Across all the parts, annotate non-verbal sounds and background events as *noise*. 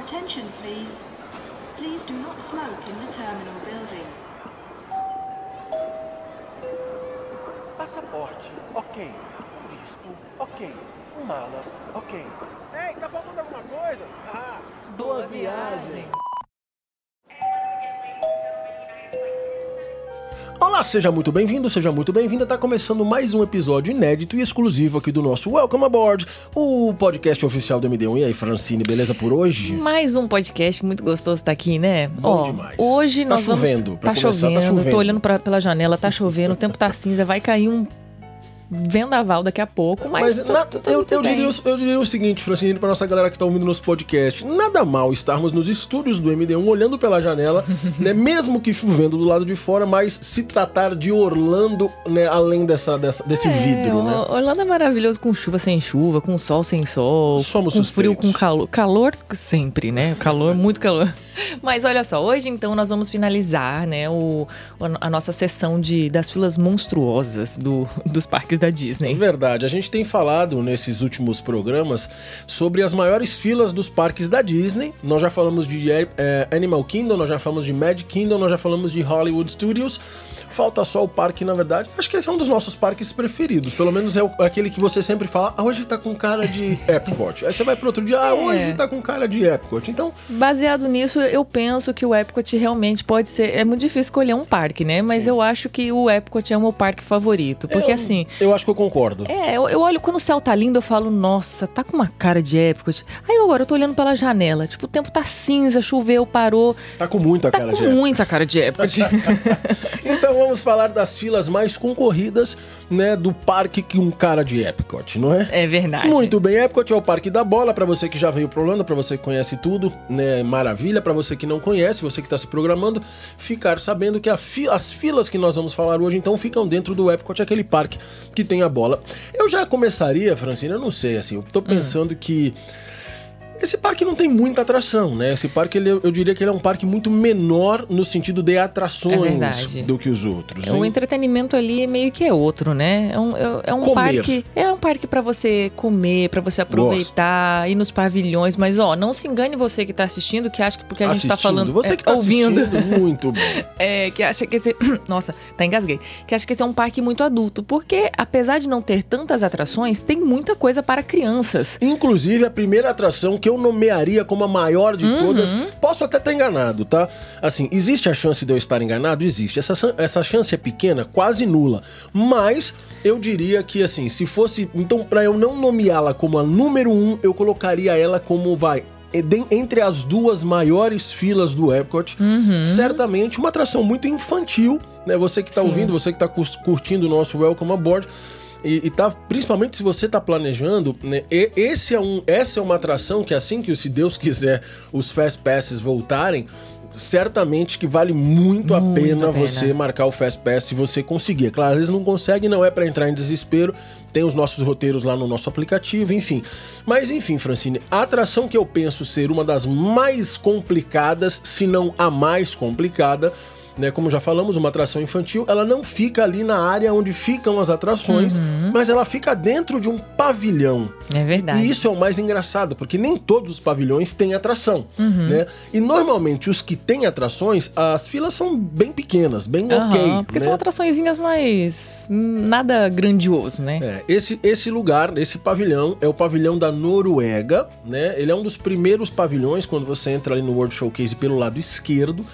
attention, please. Please do not smoke in the terminal building. Passaporte, ok. Visto, ok. Malas, ok. Ei, tá faltando alguma coisa? Ah, Boa viagem. Olá, seja muito bem-vindo, seja muito bem-vinda. Tá começando mais um episódio inédito e exclusivo aqui do nosso Welcome Aboard, o podcast oficial do MD1. E aí, Francine, beleza por hoje? Mais um podcast muito gostoso tá aqui, né? Bom Ó, demais. Hoje Tá nós chovendo, vamos. pra Tá começar, tá chovendo, chovendo. Tô olhando pra, pela janela, tá chovendo, o tempo tá cinza, vai cair um vendaval daqui a pouco, mas, Mas tá na- eu, eu, diria, o- eu diria o seguinte, Francine, pra nossa galera que tá ouvindo nosso podcast: nada mal estarmos nos estúdios do MD1 olhando pela janela, *laughs* né? Mesmo que chovendo do lado de fora, mas se tratar de Orlando, né? Além dessa, dessa- desse É, vidro, né? Orlando é maravilhoso com chuva sem chuva, com sol sem sol, Somos com frio suspeitos. com calor. Calor sempre, né? Calor, muito calor. *laughs* Mas olha só, hoje então nós vamos finalizar, né, o, a nossa sessão de, das filas monstruosas do, *laughs* dos parques da É Disney. verdade, a gente tem falado nesses últimos programas sobre as maiores filas dos parques da Disney. Nós já falamos de eh, Animal Kingdom, nós já falamos de Magic Kingdom, nós já falamos de Hollywood Studios. Falta só o parque, na verdade. Acho que esse é um dos nossos parques preferidos. Pelo menos é o- aquele que você sempre fala, ah, hoje tá com cara de *laughs* Epcot. Aí você vai pro outro dia, ah, É. hoje tá com cara de Epcot. Então, Baseado nisso, eu penso que o Epcot realmente pode ser. É muito difícil escolher um parque, né? Mas eu acho que o Epcot é o meu parque favorito. Porque eu- assim. eu acho que eu concordo. É, eu, eu olho quando o céu tá lindo, eu falo, nossa, tá com uma cara de Epcot. Aí eu agora eu tô olhando pela janela, tipo, o tempo tá cinza, choveu, parou. Tá com muita Tá cara com de Epcot. muita cara de Epcot. *laughs* Então vamos falar das filas mais concorridas, né, do parque que um cara de Epcot, não é? é verdade. Muito bem, Epcot é o parque da bola, pra você que já veio pro Orlando, pra você que conhece tudo, né? Maravilha, Pra você que não conhece, você que tá se programando, ficar sabendo que fi- as filas que nós vamos falar hoje então ficam dentro do Epcot, aquele parque que tem a bola. Eu já começaria, Francina, eu não sei, assim, eu Hum. tô pensando que esse parque não tem muita atração, né? Esse parque, ele, eu diria que ele é um parque muito menor no sentido de É atrações verdade. do que os outros. O hein? entretenimento ali meio que é outro, né? É um, é- é um parque. É um parque pra você comer, pra você aproveitar, ir nos pavilhões. Mas, ó, não se engane você que tá assistindo, que acha que porque a gente tá Assistindo. falando. Você é, que tá ouvindo. assistindo, muito *laughs* bem. É, que acha que esse. *clears throat* Nossa, tá engasguei. Que acha que esse é um parque muito adulto. Porque, apesar de não ter tantas atrações, tem muita coisa para crianças. Inclusive, a primeira atração que eu nomearia como a maior de todas, posso até estar enganado, tá? Assim, existe a chance de eu estar enganado? Existe. Essa, essa chance é pequena, quase nula. Mas eu diria que, assim, se fosse. Então, pra eu não nomeá-la como a número um, eu colocaria ela como, vai. Entre as duas maiores filas do Epcot, certamente uma atração muito infantil, né? Você que tá Sim. ouvindo, você que tá cus- curtindo o nosso Welcome Aboard, e, e tá, principalmente se você tá planejando, né? esse é um, essa é uma atração que assim que, se Deus quiser, os Fast Passes voltarem, certamente que vale muito, a, Muito pena a pena. você marcar o Fast Pass se você conseguir. É Claro, às vezes não consegue, não é pra entrar em desespero. Tem os nossos roteiros lá no nosso aplicativo, enfim. Mas enfim, Francine, a atração que eu penso ser uma das mais complicadas, se não a mais complicada, né, como já falamos, uma atração infantil, ela não fica ali na área onde ficam as atrações, mas ela fica dentro de um pavilhão. É verdade. E isso é o mais engraçado, porque nem todos os pavilhões têm atração, Uhum. né? E normalmente os que têm atrações, as filas são bem pequenas, bem ok. Aham, porque né? são atraçõezinhas mais. nada grandioso, né? É, esse, esse lugar, esse pavilhão, é o pavilhão da Noruega, né? Ele é um dos primeiros pavilhões quando você entra ali no World Showcase pelo lado esquerdo.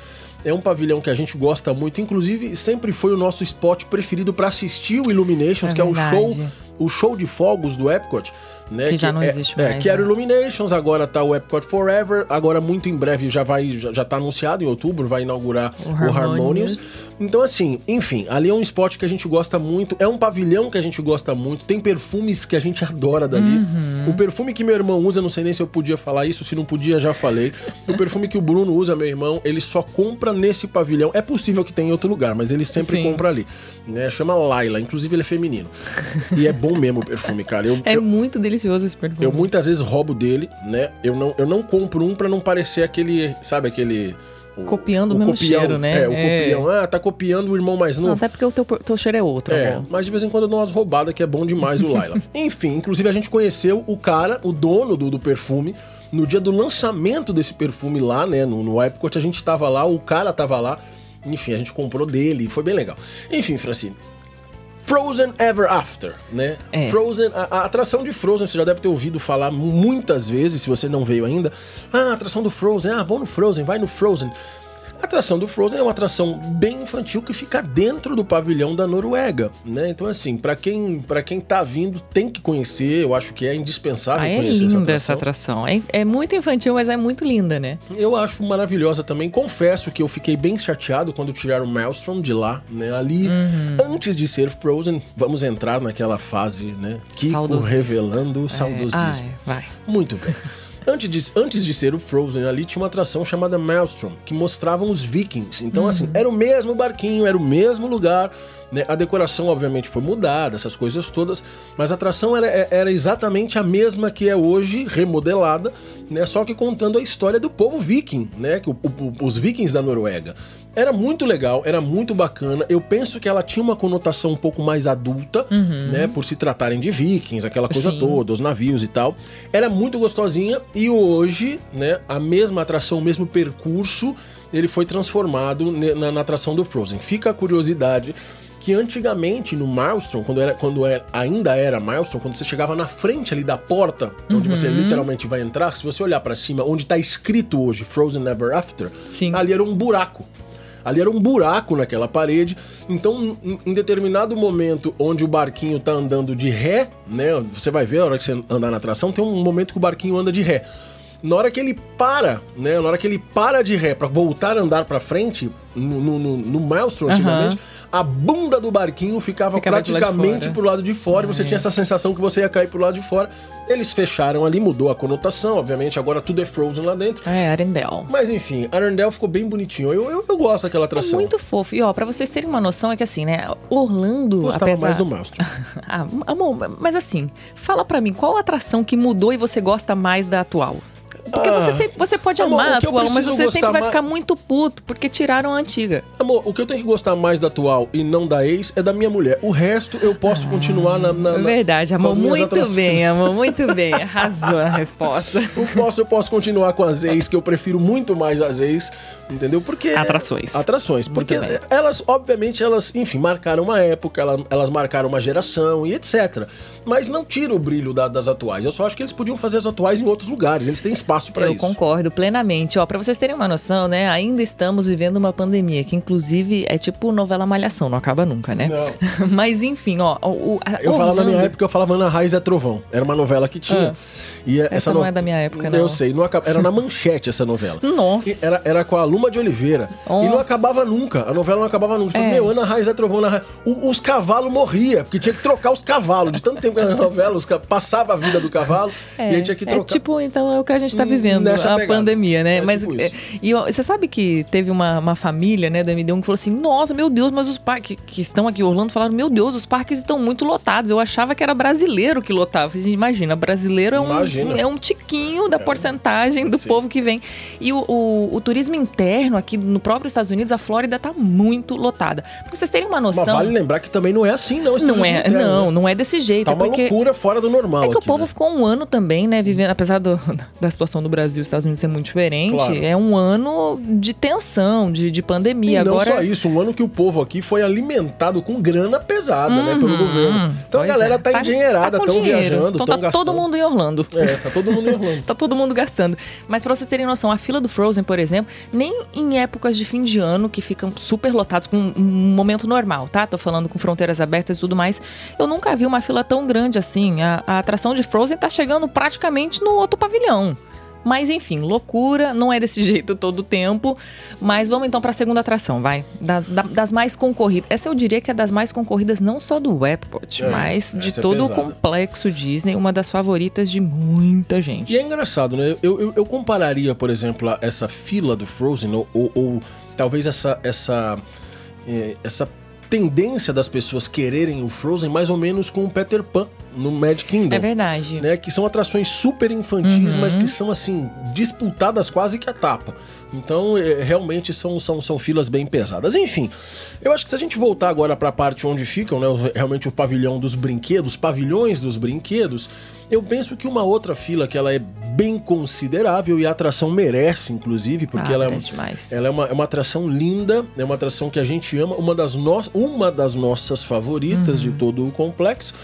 É um pavilhão que a gente gosta muito, inclusive sempre foi o nosso spot preferido para assistir o Illuminations, É que é o show, o show de fogos do Epcot, né? Que já não é, existe é, mais, que era o né? Illuminations, agora tá o Epcot Forever, agora muito em breve já vai já, já tá anunciado em outubro, vai inaugurar O o Harmonious. Harmonious. Então, assim, enfim, ali é um spot que a gente gosta muito, é um pavilhão que a gente gosta muito, tem perfumes que a gente adora dali. Uhum. O perfume que meu irmão usa, não sei nem se eu podia falar isso, se não podia, já falei. o perfume que o Bruno usa, meu irmão, ele só compra nesse pavilhão. É possível que tenha em outro lugar, mas ele sempre Sim. compra ali. Né? Chama Laila, inclusive ele é feminino. e é bom mesmo o perfume, cara. Eu, É eu, muito delicioso esse perfume. eu muitas vezes roubo dele, né? Eu não, eu não compro um pra não parecer aquele, sabe, aquele Copiando o mesmo copião, cheiro, né? É, o É. copião. Ah, tá copiando o irmão mais Não, novo. até porque o teu, teu cheiro é outro, É, amor. mas de vez em quando eu dou umas roubadas que é bom demais o Laila. *laughs* Enfim, inclusive a gente conheceu o cara, o dono do, do perfume, no dia do lançamento desse perfume lá, né? No, no Epcot, a gente tava lá, o cara tava lá. Enfim, a gente comprou dele, foi bem legal. Enfim, Francine. Frozen Ever After, né? É. Frozen, a, a atração de Frozen, você já deve ter ouvido falar muitas vezes, se você não veio ainda. Ah, a atração do Frozen, ah, vou no Frozen, vai no Frozen. A atração do Frozen é uma atração bem infantil que fica dentro do pavilhão da Noruega, né? Então assim, pra quem para quem tá vindo tem que conhecer, eu acho que é indispensável Ah, é conhecer linda essa essa atração. atração. É, é muito infantil, mas é muito linda, né? Eu acho maravilhosa também. Confesso que eu fiquei bem chateado quando tiraram o Maelstrom de lá, né? Ali, Uhum. antes de ser Frozen, vamos entrar naquela fase, né? Kiko Saudosismo. revelando o É, saudosismo. ai, vai. Muito bem. Antes de, antes de ser o Frozen, ali tinha uma atração chamada Maelstrom, que mostravam os vikings. Então, Uhum. assim, era o mesmo barquinho, era o mesmo lugar. Né? A decoração, obviamente, foi mudada, essas coisas todas. Mas a atração era, era exatamente a mesma que é hoje, remodelada, né? só que contando a história do povo viking, né? Que o- o- os vikings da Noruega. Era muito legal, era muito bacana. Eu penso que ela tinha uma conotação um pouco mais adulta, né? Por se tratarem de vikings, aquela coisa Sim. toda, os navios e tal. Era muito gostosinha e hoje, né, a mesma atração, o mesmo percurso, ele foi transformado ne- na, na atração do Frozen. Fica a curiosidade que antigamente no Maelstrom, quando, era, quando era, ainda era Maelstrom, quando você chegava na frente ali da porta, onde você literalmente vai entrar, se você olhar pra cima, onde tá escrito hoje Frozen Ever After, Sim. ali era um buraco. Ali era um buraco naquela parede. Então, em- em determinado momento onde o barquinho tá andando de ré, né? Você vai ver a hora que você andar na atração, tem um momento que o barquinho anda de ré. Na hora que ele para, né? Na hora que ele para de ré pra voltar a andar pra frente, no, no, no, no Maelstrom antigamente, a bunda do barquinho ficava, Ficava lado praticamente pro lado de fora e você tinha essa sensação que você ia cair pro lado de fora. Eles fecharam ali, mudou a conotação, obviamente, agora tudo é Frozen lá dentro. É, Arendelle. Mas enfim, Arendelle ficou bem bonitinho. Eu, eu, eu gosto daquela É atração. muito fofo. E ó, pra vocês terem uma noção, é que assim, né? Orlando, Gostava apesar... mais do Maelstrom. *laughs* Ah, amor, mas assim, fala pra mim, qual atração que mudou e você gosta mais da atual? Porque Ah, você, sempre- você pode amor, amar a atual, mas você sempre vai ficar muito puto, porque tiraram a antiga. Amor, o que eu tenho que gostar mais da atual e não da ex é da minha mulher. O resto eu posso continuar na, na, na- Verdade, amor, muito bem, amor, muito bem. Arrasou a resposta. Eu posso, eu posso continuar com as ex, que eu prefiro muito mais as ex, entendeu? Porque. Atrações. Atrações. Muito Porque elas, obviamente, elas, enfim, marcaram uma época, elas, elas marcaram uma geração e etc. Mas não tira o brilho da- das atuais. Eu só acho que eles podiam fazer as atuais em outros lugares. Eles têm espaço pra Eu isso. concordo plenamente. Ó, para vocês terem uma noção, né? Ainda estamos vivendo uma pandemia que, inclusive, é tipo novela Malhação, não acaba nunca, né? Não. *laughs* Mas enfim, ó. O, a- Eu falava na minha época, eu falava Ana Raiz é Trovão. Era uma novela que tinha. E essa, Essa não é da minha época, não. Eu sei, não acaba- era na manchete essa novela. Nossa. E Era, era com a Luma de Oliveira. E não Nossa. acabava nunca. A novela não acabava nunca. Falei, É. Meu, Ana Raiz é Trovão. Ana Raiz. O- os cavalos morriam, porque tinha que trocar os cavalos. De tanto tempo que era novela, os passava a vida do cavalo e aí tinha que é trocar. tipo, então é o que a gente tá Hum, vivendo, nessa a pegada. pandemia, né? É mas tipo é, e você sabe que teve uma, uma família, né, do MD1 que falou assim: "Nossa, meu Deus, mas os parques que estão aqui em Orlando falaram: "Meu Deus, os parques estão muito lotados". Eu achava que era brasileiro que lotava. Imagina, brasileiro é um Imagina. é um tiquinho da porcentagem do Sim. povo que vem. E o, o, o turismo interno aqui no próprio Estados Unidos, a Flórida tá muito lotada. Pra vocês terem uma Mas noção, vale lembrar que também não é assim, não. não é, interno, não, né? não é desse jeito, Tá é uma porque loucura fora do normal. é que o aqui, povo né? ficou um ano também, né, vivendo, apesar do- *laughs* da situação do Brasil e dos Estados Unidos ser muito diferente, Claro. é um ano de tensão, de, de pandemia. E não Agora, só isso, um ano que o povo aqui foi alimentado com grana pesada, né, pelo Uhum, governo. Então a galera é. tá endinheirada, com estão dinheiro. viajando, Então estão tá gastando. todo mundo em Orlando. É, tá todo mundo em Orlando. *laughs* Tá todo mundo gastando. Mas pra vocês terem noção, a fila do Frozen, por exemplo, nem em épocas de fim de ano, que ficam super lotados, com um momento normal, tá? Tô falando com fronteiras abertas e tudo mais. Eu nunca vi uma fila tão grande assim. A, a atração de Frozen tá chegando praticamente no outro pavilhão. Mas enfim, loucura, não é desse *laughs* jeito todo o tempo. Mas vamos então pra segunda atração, vai. Das, da- das mais concorridas. Essa eu diria que é das mais concorridas, não só do Epcot, É, mas de é todo o pesada. complexo Disney, uma das favoritas de muita gente. E é engraçado, né? Eu, eu, eu compararia, por exemplo, a- essa fila do Frozen, ou, ou- ou talvez essa, essa, eh, essa tendência das pessoas quererem o Frozen mais ou menos com o Peter Pan, no Mad Kingdom. É verdade. Né, que são atrações super infantis, Uhum. mas que são assim, disputadas quase que a tapa. Então, é, realmente são, são, são filas bem pesadas. Enfim, eu acho que se a gente voltar agora para a parte onde ficam, né, realmente o pavilhão dos brinquedos, os pavilhões dos brinquedos, eu penso que uma outra fila que ela é bem considerável e a atração merece, inclusive, porque Ah, ela, é, demais. ela é, uma, é uma atração linda, é uma atração que a gente ama, uma das, no, uma das nossas favoritas Uhum. de todo o complexo.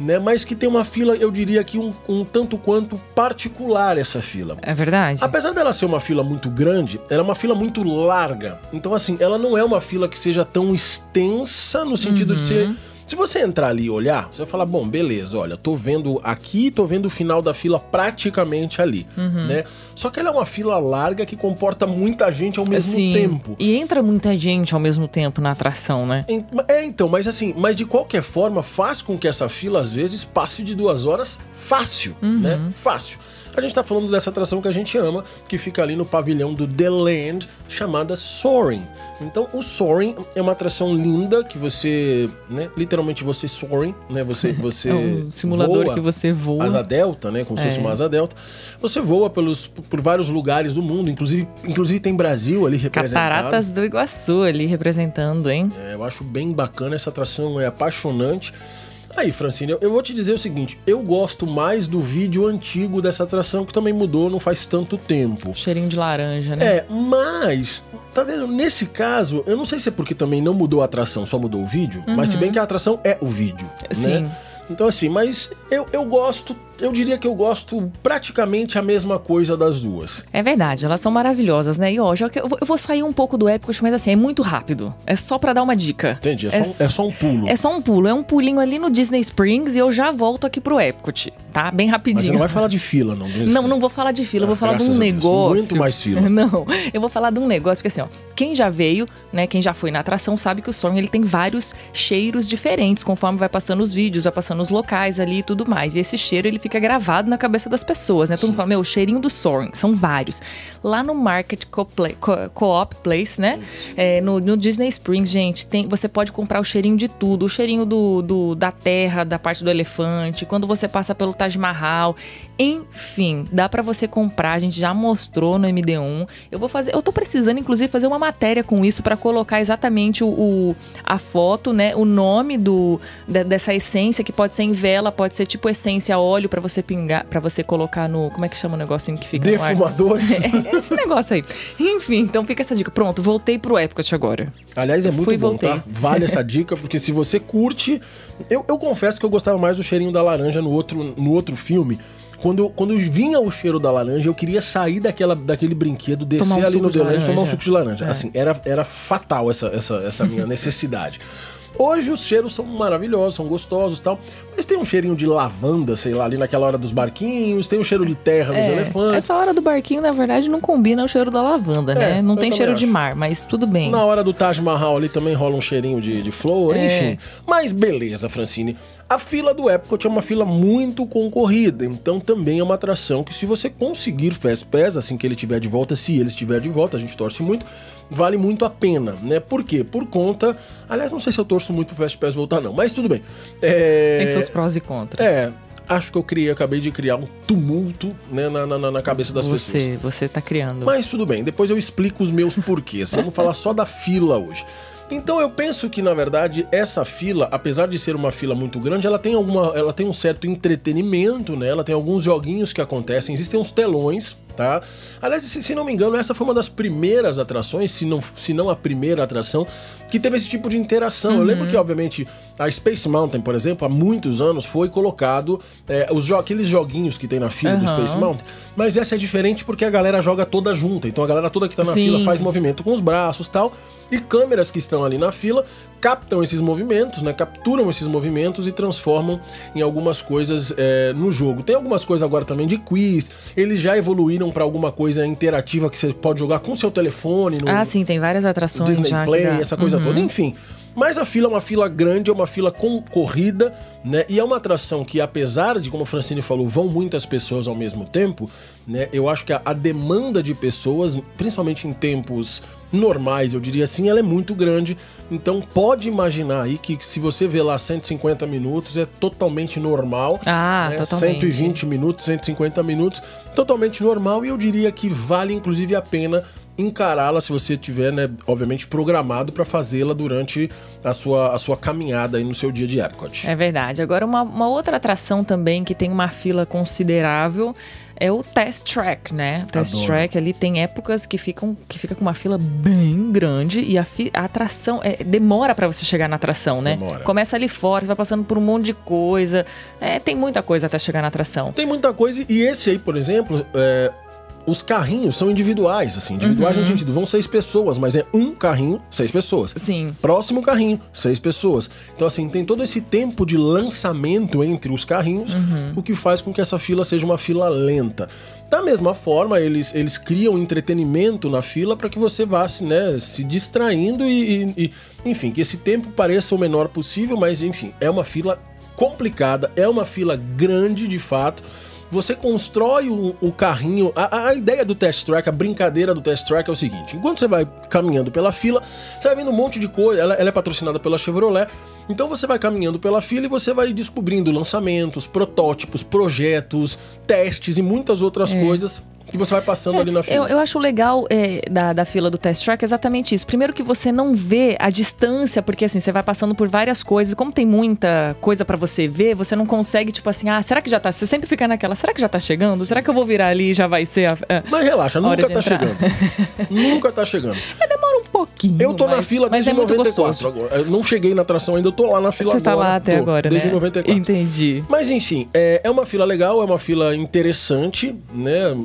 Né, mas que tem uma fila, eu diria que um, um tanto quanto particular essa fila. É verdade. Apesar dela ser uma fila muito grande, ela é uma fila muito larga. Então, assim, ela não é uma fila que seja tão extensa no sentido de ser. Se você entrar ali e olhar, você vai falar: bom, beleza, olha, tô vendo aqui, tô vendo o final da fila praticamente ali, né? Só que ela é uma fila larga que comporta muita gente ao mesmo Sim. tempo. E entra muita gente ao mesmo tempo na atração, né? É, então, mas assim, mas de qualquer forma faz com que essa fila às vezes passe de duas horas fácil, né? Fácil. A gente tá falando dessa atração que a gente ama, que fica ali no pavilhão do The Land, chamada Soaring. Então, o Soaring é uma atração linda que você, né, literalmente você soaring, né? Você você *laughs* É um simulador voa que você voa. asa delta, né? Como se fosse É. uma asa delta. Você voa pelos, por vários lugares do mundo, inclusive, inclusive tem Brasil ali representado. Cataratas do Iguaçu ali representando, hein? É, eu acho bem bacana, essa atração é apaixonante. Aí, Francine, eu- vou te dizer o seguinte: eu gosto mais do vídeo antigo dessa atração, que também mudou não faz tanto tempo. Cheirinho de laranja, né? É, mas, tá vendo? Nesse caso, eu não sei se é porque também não mudou a atração, só mudou o vídeo, mas se bem que a atração é o vídeo. Sim. Né? Então, assim, mas eu, eu gosto, eu diria que eu gosto praticamente a mesma coisa das duas. É verdade, elas são maravilhosas, né? E ó, já que eu vou- sair um pouco do Epcot, mas assim, é muito rápido. É só pra dar uma dica. Entendi? É, só, um- é só um pulo. É só um pulo, é um pulinho ali no Disney Springs e eu já volto aqui pro Epcot, tá? Bem Mas rapidinho. você não vai falar de fila, não. Não, não vou falar de fila, eu vou Ah, falar de um Deus. negócio. Muito mais fila. *laughs* Não, eu vou falar de um negócio, porque assim, ó, quem já veio, né, quem já foi na atração sabe que o Soaring ele tem vários cheiros diferentes, conforme vai passando os vídeos, vai passando os locais ali e tudo mais. E esse cheiro, ele fica gravado na cabeça das pessoas, né? Todo mundo fala, meu, o cheirinho do Soaring, são vários. Lá no Market Co-Pla- Co- Co-op Place, né, é, no, no Disney Springs, gente, tem, você pode comprar o cheirinho de tudo, o cheirinho do, do- da terra, da parte do elefante, quando você passa pelo Taj Mahal, enfim, dá pra você comprar, a gente já mostrou no MD1. Eu vou fazer, eu tô precisando inclusive fazer uma matéria com isso pra colocar exatamente o, o- a foto, né, o nome do de- dessa essência que pode ser em vela, pode ser tipo essência óleo pra você pingar, para você colocar no, como é que chama o negocinho que fica? Defumadores. *laughs* É, esse negócio aí. Enfim, então fica essa dica. Pronto, voltei pro Epcot agora. Aliás, é muito fui bom, voltei. tá? Vale essa dica, porque se você curte. Eu, eu confesso que eu gostava mais do cheirinho da laranja no outro, no outro filme. Quando, quando vinha o cheiro da laranja, eu queria sair daquela, daquele brinquedo, descer um ali no de e tomar um suco de laranja. É. Assim, era, era fatal essa, essa, essa minha *laughs* necessidade. Hoje os cheiros são maravilhosos, são gostosos e tal. Mas tem um cheirinho de lavanda, sei lá, ali naquela hora dos barquinhos, tem um cheiro de terra dos É, elefantes. essa hora do barquinho, na verdade, não combina o cheiro da lavanda, né? É, não eu tem cheiro de acho. mar, mas tudo bem. Na hora do Taj Mahal ali também rola um cheirinho de, de flor, É. enfim. Mas beleza, Francine. A fila do Epcot é uma fila muito concorrida, então também é uma atração que se você conseguir Fast Pass, assim que ele estiver de volta, se ele estiver de volta, a gente torce muito, vale muito a pena, né? Por quê? Por conta... Aliás, não sei se eu torço muito pro Fast Pass voltar não, mas tudo bem. É... Tem seus prós e contras. É, acho que eu criei, acabei de criar um tumulto né, na, na, na cabeça das pessoas. você, você tá criando. Mas tudo bem, depois eu explico os meus porquês. Vamos falar só da fila hoje. Então eu penso que na verdade essa fila, apesar de ser uma fila muito grande, ela tem alguma, ela tem um certo entretenimento, né? Ela tem alguns joguinhos que acontecem, existem uns telões, tá? Aliás, se, se não me engano, essa foi uma das primeiras atrações, se não, se não a primeira atração que teve esse tipo de interação. Eu lembro que obviamente a Space Mountain, por exemplo, há muitos anos foi colocado é, os jo aqueles joguinhos que tem na fila do Aham. Space Mountain, mas essa é diferente porque a galera joga toda junta. Então a galera toda que tá na Sim. fila faz movimento com os braços tal. E câmeras que estão ali na fila captam esses movimentos, né? Capturam esses movimentos e transformam em algumas coisas é, no jogo. Tem algumas coisas agora também de quiz. Eles já evoluíram para alguma coisa interativa que você pode jogar com seu telefone no Ah, sim, tem várias atrações Disney já. Play, essa coisa toda, enfim. Mas a fila é uma fila grande, é uma fila concorrida, né? E é uma atração que, apesar de, como o Francine falou, vão muitas pessoas ao mesmo tempo, né? Eu acho que a, a demanda de pessoas, principalmente em tempos normais, eu diria assim, ela é muito grande. Então pode imaginar aí que se você vê lá 150 minutos é totalmente normal. Ah, né? totalmente. 120 minutos, 150 minutos, totalmente normal e eu diria que vale inclusive a pena encará-la se você tiver, né, obviamente programado para fazê-la durante a sua, a sua caminhada aí no seu dia de Epcot. É verdade. Agora, uma, uma outra atração também que tem uma fila considerável é o Test Track, né? O Test Adoro. Track ali tem épocas que ficam que fica com uma fila bem grande e a, fi- a atração é, demora pra você chegar na atração, né? Demora. Começa ali fora, você vai passando por um monte de coisa. É, tem muita coisa até chegar na atração. Tem muita coisa e esse aí, por exemplo, é, os carrinhos são individuais, assim, individuais Uhum. no sentido, vão seis pessoas, mas é um carrinho, seis pessoas. Sim. Próximo carrinho, seis pessoas. Então, assim, tem todo esse tempo de lançamento entre os carrinhos, Uhum. o que faz com que essa fila seja uma fila lenta. Da mesma forma, eles, eles criam entretenimento na fila para que você vá se, né, se distraindo e, e- e, enfim, que esse tempo pareça o menor possível, mas, enfim, é uma fila complicada, é uma fila grande de fato. Você constrói o, o carrinho. A, a- ideia do test track, a brincadeira do test track é o seguinte: enquanto você vai caminhando pela fila, você vai vendo um monte de coisa. Ela, ela é patrocinada pela Chevrolet. Então você vai caminhando pela fila e você vai descobrindo lançamentos, protótipos, projetos, testes e muitas outras coisas que você vai passando ali na É. Eu, fila. eu acho legal é, da, da fila do Test Track exatamente isso. Primeiro que você não vê a distância, porque assim, você vai passando por várias coisas. Como tem muita coisa pra você ver, você não consegue, tipo assim, ah, será que já tá? Você sempre fica naquela, será que já tá chegando? Será que eu vou virar ali e já vai ser a. a- Mas relaxa, Hora nunca tá entrar. chegando. *laughs* nunca tá chegando. Demora um pouquinho. Eu tô na mas- fila mas desde é muito 94 gostoso. agora. Eu não cheguei na atração ainda, eu tô lá na fila Você agora. tá lá até Tô, agora, Desde né? 94. Entendi. Mas enfim, é, é uma fila legal, é uma fila interessante, né?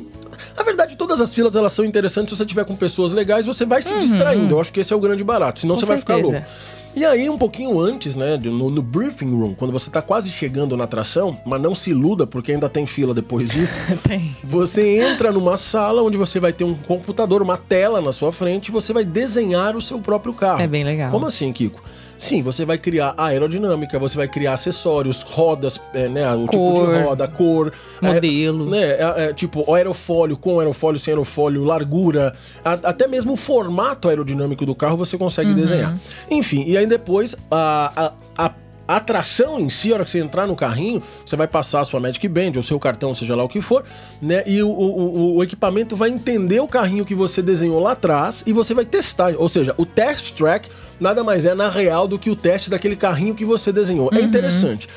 Na verdade, todas as filas elas são interessantes se você tiver com pessoas legais, você vai se distraindo. Eu acho que esse é o grande barato, senão Uhum. Com você vai ficar certeza. louco. E aí, um pouquinho antes, né, no, no briefing room, quando você tá quase chegando na atração, mas não se iluda, porque ainda tem fila depois disso. *laughs* Tem. Você entra numa sala onde você vai ter um computador, uma tela na sua frente e você vai desenhar o seu próprio carro. É bem legal. Como assim, Kiko? Sim, você vai criar aerodinâmica, você vai criar acessórios, rodas, é, né? O tipo Cor. de roda, cor, Modelo. é, né? é, é, tipo aerofólio com aerofólio, sem aerofólio, largura, a- até mesmo o formato aerodinâmico do carro você consegue desenhar. Enfim, e aí depois a, a, a a atração em si, a hora que você entrar no carrinho, você vai passar a sua Magic Band, ou seu cartão, seja lá o que for, né? E o, o, o equipamento vai entender o carrinho que você desenhou lá atrás e você vai testar. Ou seja, o test track nada mais é na real do que o teste daquele carrinho que você desenhou. É interessante.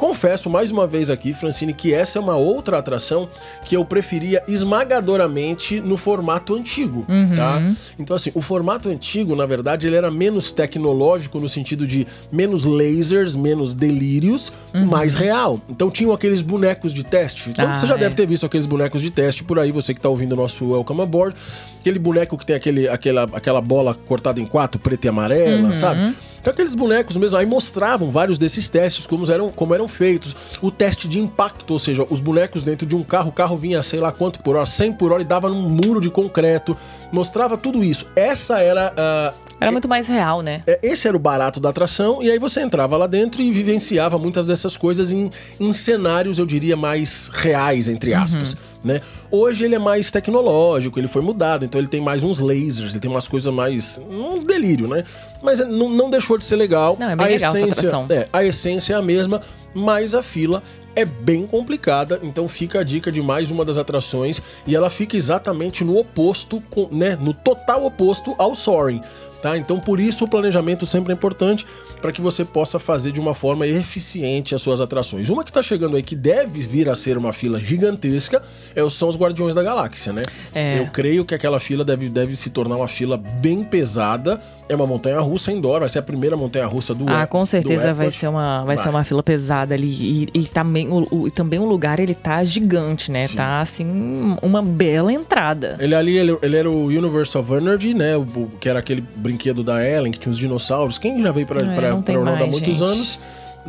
Confesso mais uma vez aqui, Francine, que essa é uma outra atração que eu preferia esmagadoramente no formato antigo, tá? Então, assim, o formato antigo, na verdade, ele era menos tecnológico no sentido de menos lasers, menos delírios, mais real. Então, tinham aqueles bonecos de teste. Então, Ah, você já é. deve ter visto aqueles bonecos de teste por aí, você que tá ouvindo o nosso Welcome Aboard. Aquele boneco que tem aquele, aquela, aquela bola cortada em quatro, preta e amarela, sabe? Então aqueles bonecos mesmo, aí mostravam vários desses testes, como eram, como eram feitos. O teste de impacto, ou seja, os bonecos dentro de um carro, o carro vinha sei lá quanto por hora, 100 por hora e dava num muro de concreto. Mostrava tudo isso. Essa era a, Era muito mais real, né? é, esse era o barato da atração, e aí você entrava lá dentro e vivenciava muitas dessas coisas em, em cenários, eu diria, mais reais, entre aspas. Né? Hoje ele é mais tecnológico, ele foi mudado, então ele tem mais uns lasers, ele tem umas coisas mais. um delírio, né? Mas não, não deixou de ser legal. Não, é bem a legal essa essência, atração. é, a essência é a mesma, mas a fila é bem complicada, então fica a dica de mais uma das atrações e ela fica exatamente no oposto, com, né, no total oposto ao Soaring, tá? Então por isso o planejamento sempre é importante para que você possa fazer de uma forma eficiente as suas atrações. Uma que tá chegando aí que deve vir a ser uma fila gigantesca é, são os Guardiões da Galáxia, né? É. Eu creio que aquela fila deve, deve se tornar uma fila bem pesada. É uma montanha russa indoor, vai ser a primeira montanha russa do Ah, com certeza vai ser uma, vai, Vai. ser uma fila pesada ali. E, e também, o, o- e também o lugar, ele tá gigante, né? Sim. Tá, assim, uma bela entrada. Ele ali, ele, ele era o Universe of Energy, né? O- que era aquele brinquedo da Ellen, que tinha os dinossauros. Quem já veio pra, É, pra, pra Orlando há muitos gente. anos.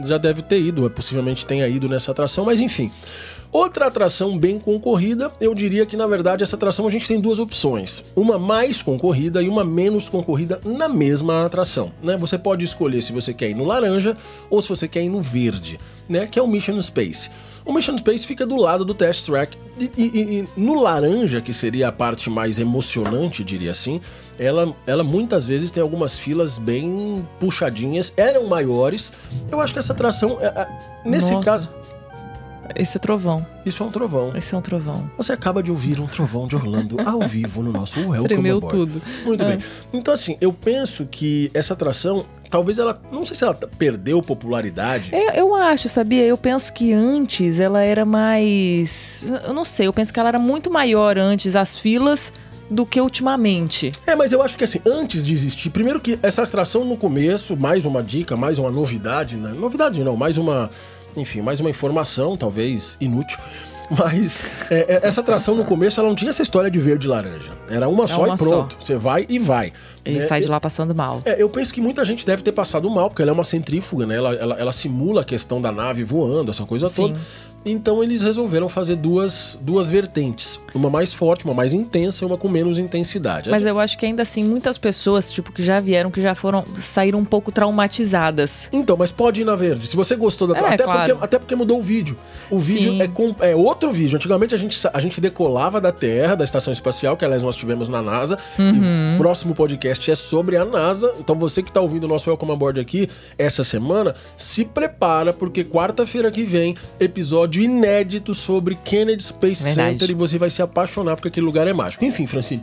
já deve ter ido, possivelmente tenha ido nessa atração, mas enfim. Outra atração bem concorrida, eu diria que na verdade essa atração a gente tem duas opções, uma mais concorrida e uma menos concorrida na mesma atração, né? Você pode escolher se você quer ir no laranja ou se você quer ir no verde, né? Que é o Mission Space. O Mission Space fica do lado do Test Track e, e, e, no laranja, que seria a parte mais emocionante, diria assim, ela, ela muitas vezes tem algumas filas bem puxadinhas, eram maiores. Eu acho que essa atração, é, é, nesse Nossa. caso, Esse é trovão. isso é um trovão. Esse é um trovão. Você acaba de ouvir um trovão de Orlando *laughs* ao vivo no nosso Welcome Tremeu Aboard. tudo. Muito É. bem. Então, assim, eu penso que essa atração, talvez ela. Não sei se ela perdeu popularidade. Eu, eu acho, sabia? Eu penso que antes ela era mais. Eu não sei, eu penso que ela era muito maior antes, as filas, do que ultimamente. É, mas eu acho que assim, antes de existir, primeiro que essa atração no começo, mais uma dica, mais uma novidade, né? Novidade não, mais uma, enfim, mais uma informação, talvez inútil. Mas é, é, essa atração no começo, ela não tinha essa história de verde e laranja. Era uma só uma e pronto. Você vai e vai. E né? sai de lá passando mal. É, eu penso que muita gente deve ter passado mal, porque ela é uma centrífuga, né? Ela, ela, ela simula a questão da nave voando, essa coisa Sim. toda. Então eles resolveram fazer duas, duas vertentes. Uma mais forte, uma mais intensa e uma com menos intensidade. Mas eu acho que ainda assim, muitas pessoas, tipo, que já vieram, que já foram, saíram um pouco traumatizadas. Então, mas pode ir na verde. Se você gostou da É, até, claro. porque, até porque mudou o vídeo. O vídeo é, com- é outro vídeo. Antigamente a gente, a gente decolava da Terra, da estação espacial, que aliás nós tivemos na NASA. Uhum. O próximo podcast é sobre a NASA. Então você que tá ouvindo o nosso Welcome Aboard aqui essa semana, se prepara, porque quarta-feira que vem, episódio inédito sobre Kennedy Space Verdade. Center e você vai se apaixonar porque aquele lugar é mágico. Enfim, Francine.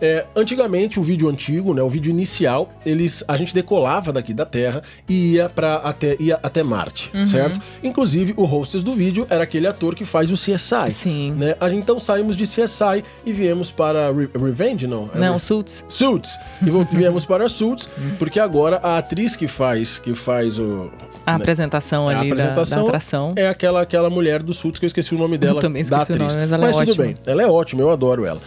É, antigamente, o vídeo antigo, né, o vídeo inicial, eles, a gente decolava daqui da Terra e ia, pra, até, ia até Marte, Uhum. certo? Inclusive, o hostess do vídeo era aquele ator que faz o CSI. Sim. Né? A gente, então saímos de CSI e viemos para Re- Revenge, não? É Não, Re- Suits. Suits. E *laughs* viemos para Suits, porque agora a atriz que faz, que faz o... A né, apresentação a ali da- apresentação da, atração. é aquela, aquela mulher do Suits, que eu esqueci o nome dela. também da esqueci o nome, mas ela é tudo ótima. bem, ela é ótima, eu adoro ela.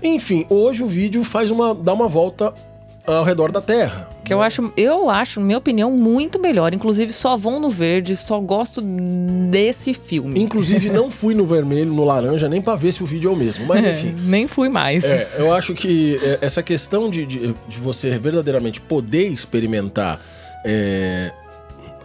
Enfim, hoje o vídeo faz uma, dá uma volta ao redor da Terra. Que eu acho, eu acho, minha opinião, muito melhor. Inclusive, só vão no verde, só gosto desse filme. Inclusive, não fui no vermelho, no laranja, nem pra ver se o vídeo é o mesmo. Mas enfim. Nem fui mais. É, eu acho que é, essa questão de, de, de você verdadeiramente poder experimentar é,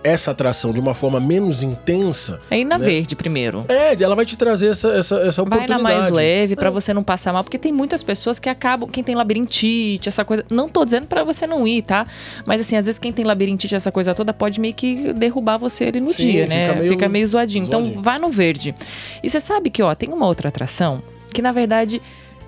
essa atração de uma forma menos intensa. É ir na né? verde primeiro. É, ela vai te trazer essa, essa, essa Vai oportunidade. na mais leve pra É. você não passar mal, porque tem muitas pessoas que acabam, quem tem labirintite, essa coisa, não tô dizendo pra você não ir, tá? Mas assim, às vezes quem tem labirintite, essa coisa toda pode meio que derrubar você ali no Sim, dia, né? fica meio Fica meio zoadinho. Então zoadinho. vá no verde. E você sabe que, ó, tem uma outra atração que na verdade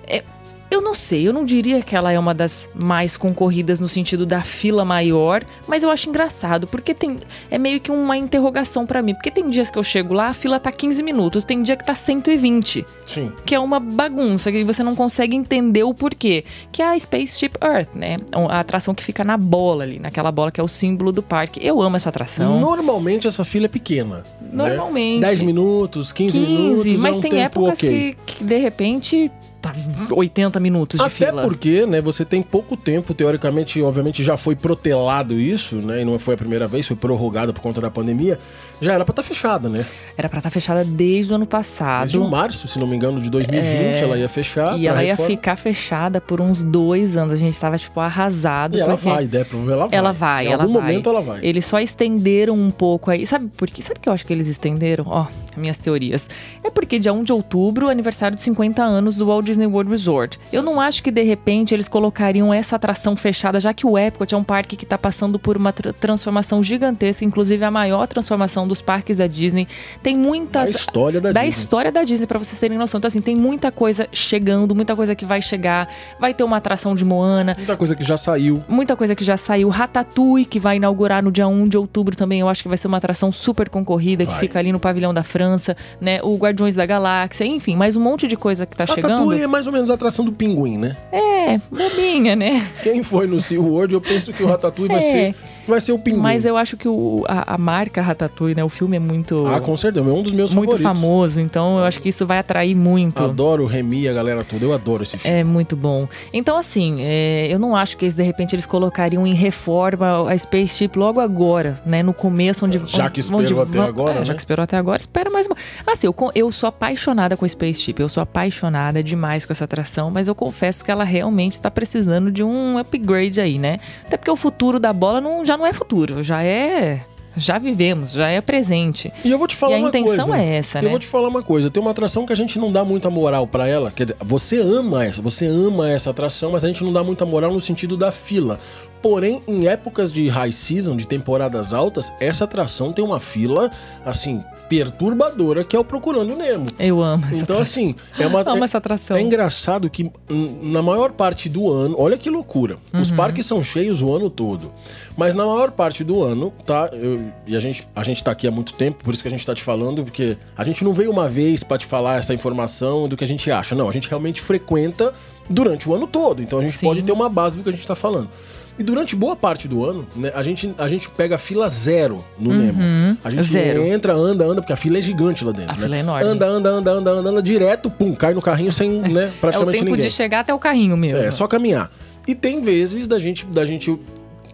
é eu não sei, eu não diria que ela é uma das mais concorridas no sentido da fila maior, mas eu acho engraçado, porque tem é meio que uma interrogação pra mim, porque tem dias que eu chego lá, a fila tá 15 minutos, tem dia que tá 120 Sim. que é uma bagunça, que você não consegue entender o porquê. Que é a Spaceship Earth, né? A atração que fica na bola ali, naquela bola que é o símbolo do parque. Eu amo essa atração. Normalmente essa fila é pequena. Normalmente. Né? 10 minutos, 15, 15, minutos. mas é um tem épocas ok. que, que de repente tá 80 minutos de Até fila. porque, né, você tem pouco tempo, teoricamente, obviamente já foi protelado isso, né, e não foi a primeira vez, foi prorrogado por conta da pandemia, já era pra estar fechada, né? Era pra estar fechada desde o ano passado. Desde março, se não me engano, de 2020, ela ia fechar. É. E ela ia reforma. ficar fechada por uns dois anos. A gente tava, tipo, arrasado. E ela vai, né? Ela vai. Ela vai, Em ela algum vai. momento ela vai. Eles só estenderam um pouco aí. Sabe por quê? Sabe o que eu acho que eles estenderam? Ó, minhas teorias. É porque dia 1 de outubro, aniversário de 50 anos do Walt Disney World Resort. Eu não acho que de repente eles colocariam essa atração fechada, já que o Epcot é um parque que tá passando por uma tra- transformação gigantesca, inclusive a maior transformação dos parques da Disney. Tem muitas história da, da Disney. história da Disney, pra vocês terem noção. Então, assim, tem muita coisa chegando, muita coisa que vai chegar. Vai ter uma atração de Moana, Muita coisa que já saiu. muita coisa que já saiu. Ratatouille, que vai inaugurar no dia 1 de outubro também. Eu acho que vai ser uma atração super concorrida, que Vai. fica ali no pavilhão da França, né? O Guardiões da Galáxia, enfim, mais um monte de coisa que tá chegando. Ratatouille é mais ou menos a atração do pinguim, né? É, bobinha, né? Quem foi no SeaWorld, eu penso que o Ratatouille vai É. ser vai ser o pinguim. Mas eu acho que o, a, a marca Ratatouille, né? O filme é muito. Ah, com certeza, é um dos meus muito favoritos. famoso, então eu acho que isso vai atrair muito. Adoro o Remy e a galera toda, eu adoro esse filme. É muito bom. Então, assim, é, eu não acho que eles, de repente eles colocariam em reforma a Spaceship logo agora, né? No começo, onde. Já que onde esperou até vão- agora, é, Já né? que esperou até agora, espera mais uma. Assim, eu, eu sou apaixonada com Spaceship, eu sou apaixonada demais com essa atração, mas eu confesso que ela realmente está precisando de um upgrade aí, né? Até porque o futuro da bola não, já não é futuro, já é. Já vivemos, já é presente. E eu vou te falar E a uma intenção coisa. é essa, Eu né? vou te falar uma coisa. Tem uma atração que a gente não dá muita moral pra ela. Quer dizer, você ama essa, você ama essa atração, mas a gente não dá muita moral no sentido da fila. Porém, em épocas de high season, de temporadas altas, essa atração tem uma fila, assim, perturbadora, que é o Procurando Nemo. Eu amo essa Então, assim, é uma. Amo é- essa atração. É engraçado que hum, na maior parte do ano, olha que loucura. Os Uhum. parques são cheios o ano todo. Mas na maior parte do ano, tá? eu- e a gente, a gente tá aqui há muito tempo, por isso que a gente tá te falando, porque a gente não veio uma vez pra te falar essa informação do que a gente acha. Não, a gente realmente frequenta durante o ano todo. Então a gente Sim. pode ter uma base do que a gente tá falando. E durante boa parte do ano, né, a gente, a gente pega a fila zero no Nemo. A gente Uhum. Zero. entra, anda, anda, porque a fila é gigante lá dentro. A né? fila é enorme. Anda, anda, anda, anda, anda, anda, direto, pum, cai no carrinho sem, né, É o praticamente tempo ninguém. de chegar até o carrinho mesmo. É, só caminhar. E tem vezes da gente, da gente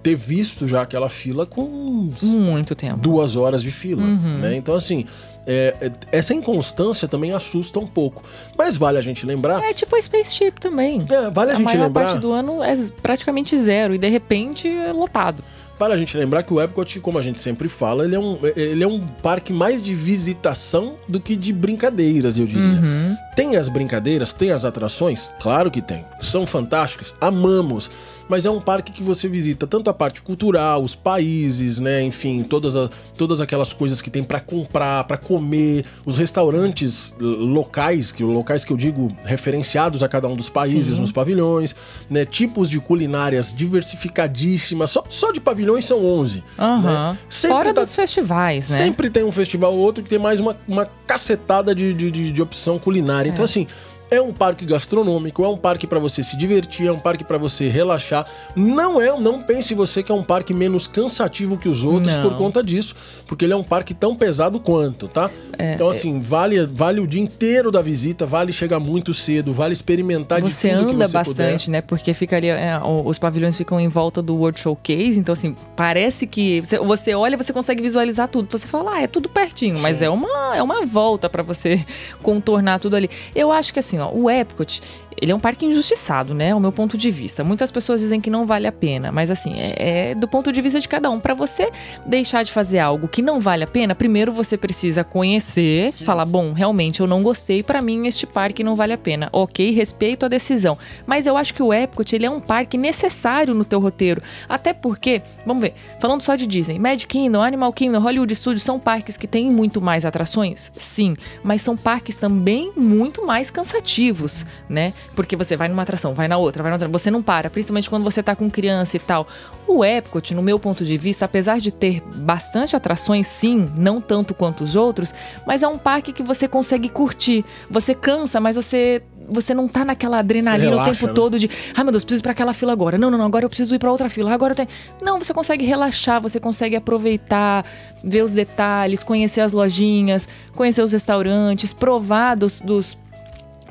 ter visto já aquela fila com Muito tempo. duas horas de fila, Uhum. né? Então, assim, é, é, essa inconstância também assusta um pouco. Mas vale a gente lembrar... É tipo a Spaceship também. É, vale a, a gente maior lembrar... parte do ano é praticamente zero e de repente é lotado. Para a gente lembrar que o Epcot, como a gente sempre fala, ele é um, ele é um parque mais de visitação do que de brincadeiras, eu diria. Uhum. Tem as brincadeiras, tem as atrações? Claro que tem. São fantásticas, amamos. Mas é um parque que você visita tanto a parte cultural, os países, né? Enfim, todas, a- todas aquelas coisas que tem pra comprar, pra comer, os restaurantes l- locais, que locais que eu digo referenciados a cada um dos países Sim. nos pavilhões, né? Tipos de culinárias diversificadíssimas. Só, só de pavilhões são 11. Aham. Né? Fora tá- dos festivais, né? Sempre tem um festival ou outro que tem mais uma, uma cacetada de, de, de- de opção culinária. Então, assim, é um parque gastronômico, é um parque pra você se divertir, é um parque pra você relaxar. Não é, não pense você que é um parque menos cansativo que os outros Não. por conta disso, porque ele é um parque tão pesado quanto, tá? É, então, assim, vale, vale o dia inteiro da visita, vale chegar muito cedo, vale experimentar Você de tudo anda que você bastante, né? Porque fica ali, é, os pavilhões ficam em volta do World Showcase, então assim, parece que você, você olha, você consegue visualizar tudo. Então você fala, ah, é tudo pertinho, mas Sim. é uma, é uma volta pra você *laughs* contornar tudo ali. Eu acho que assim, ó, o Epcot, ele é um parque injustiçado, né? Ao meu ponto de vista. Muitas pessoas dizem que não vale a pena, mas assim, é, é do ponto de vista de cada um. Pra você deixar de fazer algo que não vale a pena, primeiro você precisa conhecer, falar, bom, realmente eu não gostei, pra mim este parque não vale a pena. Ok, respeito a decisão. Mas eu acho que o Epcot, ele é um parque necessário no teu roteiro. Até porque, vamos ver, falando só de Disney, Magic Kingdom, Animal Kingdom, Hollywood Studios, são parques que têm muito mais atrações? Sim, mas são parques também muito mais cansativos, né? Porque você vai numa atração, vai na outra, vai na outra, você não para, principalmente quando você tá com criança e tal. O Epcot, no meu ponto de vista, apesar de ter bastante atrações, sim, não tanto quanto os outros, mas é um parque que você consegue curtir. Você cansa, mas você você não tá naquela adrenalina relaxa, o tempo né? todo de, ai meu Deus, preciso ir pra aquela fila agora. Não, não, não, agora eu preciso ir pra outra fila. Agora eu tenho. Não, você consegue relaxar, você consegue aproveitar, ver os detalhes, conhecer as lojinhas, conhecer os restaurantes, provar dos, dos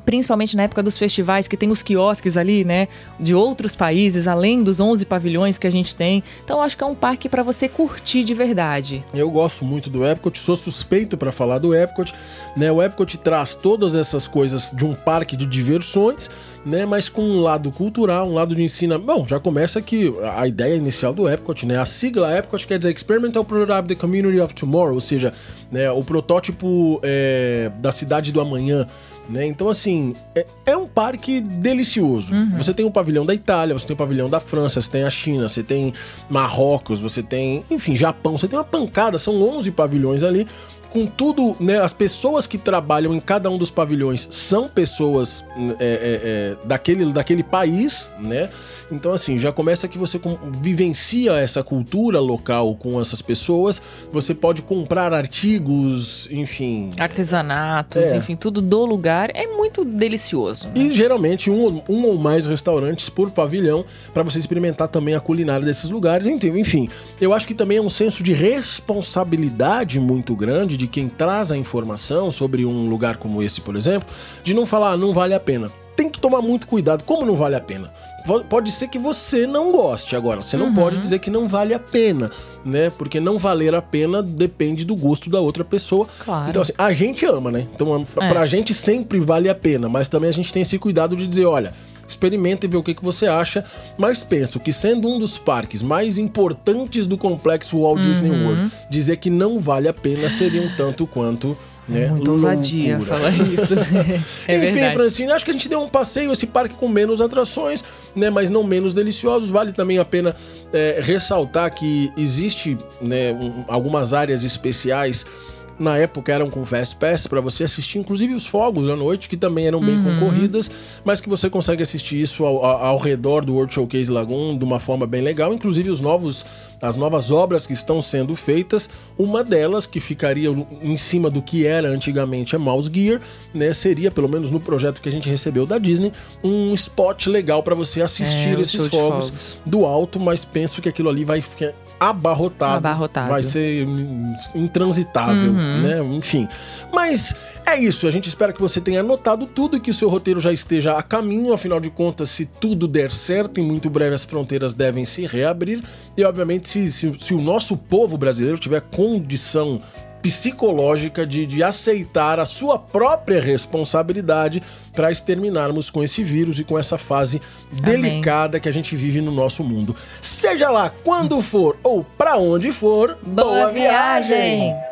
principalmente na época dos festivais, que tem os quiosques ali, né, de outros países, além dos 11 pavilhões que a gente tem. Então, acho que é um parque pra você curtir de verdade. Eu gosto muito do Epcot, sou suspeito para falar do Epcot, né? O Epcot traz todas essas coisas de um parque de diversões, né? Mas com um lado cultural, um lado de ensino. Bom, já começa que a ideia inicial do Epcot, né? A sigla Epcot quer dizer Experimental Prototype the Community of Tomorrow, ou seja, né, o protótipo é, da cidade do amanhã. Né? Então, assim, é, é um parque delicioso. Você tem o pavilhão da Itália, você tem o pavilhão da França, você tem a China, você tem Marrocos, você tem, enfim, Japão, você tem uma pancada, são 11 pavilhões ali, com tudo, né? As pessoas que trabalham em cada um dos pavilhões são pessoas é, é, é, daquele, daquele país, né? Então, assim, já começa que você vivencia essa cultura local com essas pessoas. Você pode comprar artigos, enfim. Artesanatos, É. enfim, tudo do lugar. É muito delicioso. né? E geralmente um, um ou mais restaurantes por pavilhão para você experimentar também a culinária desses lugares. Enfim, eu acho que também é um senso de responsabilidade muito grande de quem traz a informação sobre um lugar como esse, por exemplo, de não falar, "Ah, não vale a pena. Tem que tomar muito cuidado. Como não vale a pena? Pode ser que você não goste agora. Você não pode dizer que não vale a pena, né? Porque não valer a pena depende do gosto da outra pessoa. Claro. Então, assim, a gente ama, né? Então, É. pra gente sempre vale a pena, mas também a gente tem esse cuidado de dizer, olha, experimenta e vê o que, que você acha, mas penso que sendo um dos parques mais importantes do complexo Walt Disney Uhum. World, dizer que não vale a pena seria um tanto quanto, né, Muita ousadia loucura. falar isso. *laughs* é Enfim, verdade. Francine, acho que a gente deu um passeio esse parque com menos atrações, né, mas não menos deliciosos. Vale também a pena é, ressaltar que existe né, um- algumas áreas especiais. Na época eram com Fast Pass para você assistir, inclusive os fogos à noite, que também eram bem Uhum. concorridas, mas que você consegue assistir isso ao, ao- ao redor do World Showcase Lagoon de uma forma bem legal. Inclusive os novos, as novas obras que estão sendo feitas, uma delas que ficaria em cima do que era antigamente a Mouse Gear, né, seria pelo menos no projeto que a gente recebeu da Disney, um spot legal para você assistir É, esses fogos, fogos. do alto, mas penso que aquilo ali vai ficar abarrotado, Abarrotado. vai ser intransitável, Uhum. né? Enfim. Mas é isso, a gente espera que você tenha anotado tudo e que o seu roteiro já esteja a caminho, afinal de contas, se tudo der certo, em muito breve as fronteiras devem se reabrir e obviamente se, se, se o nosso povo brasileiro tiver condição psicológica de, de aceitar a sua própria responsabilidade para exterminarmos com esse vírus e com essa fase delicada que a gente vive no nosso mundo. Seja lá quando for ou para onde for, Boa viagem!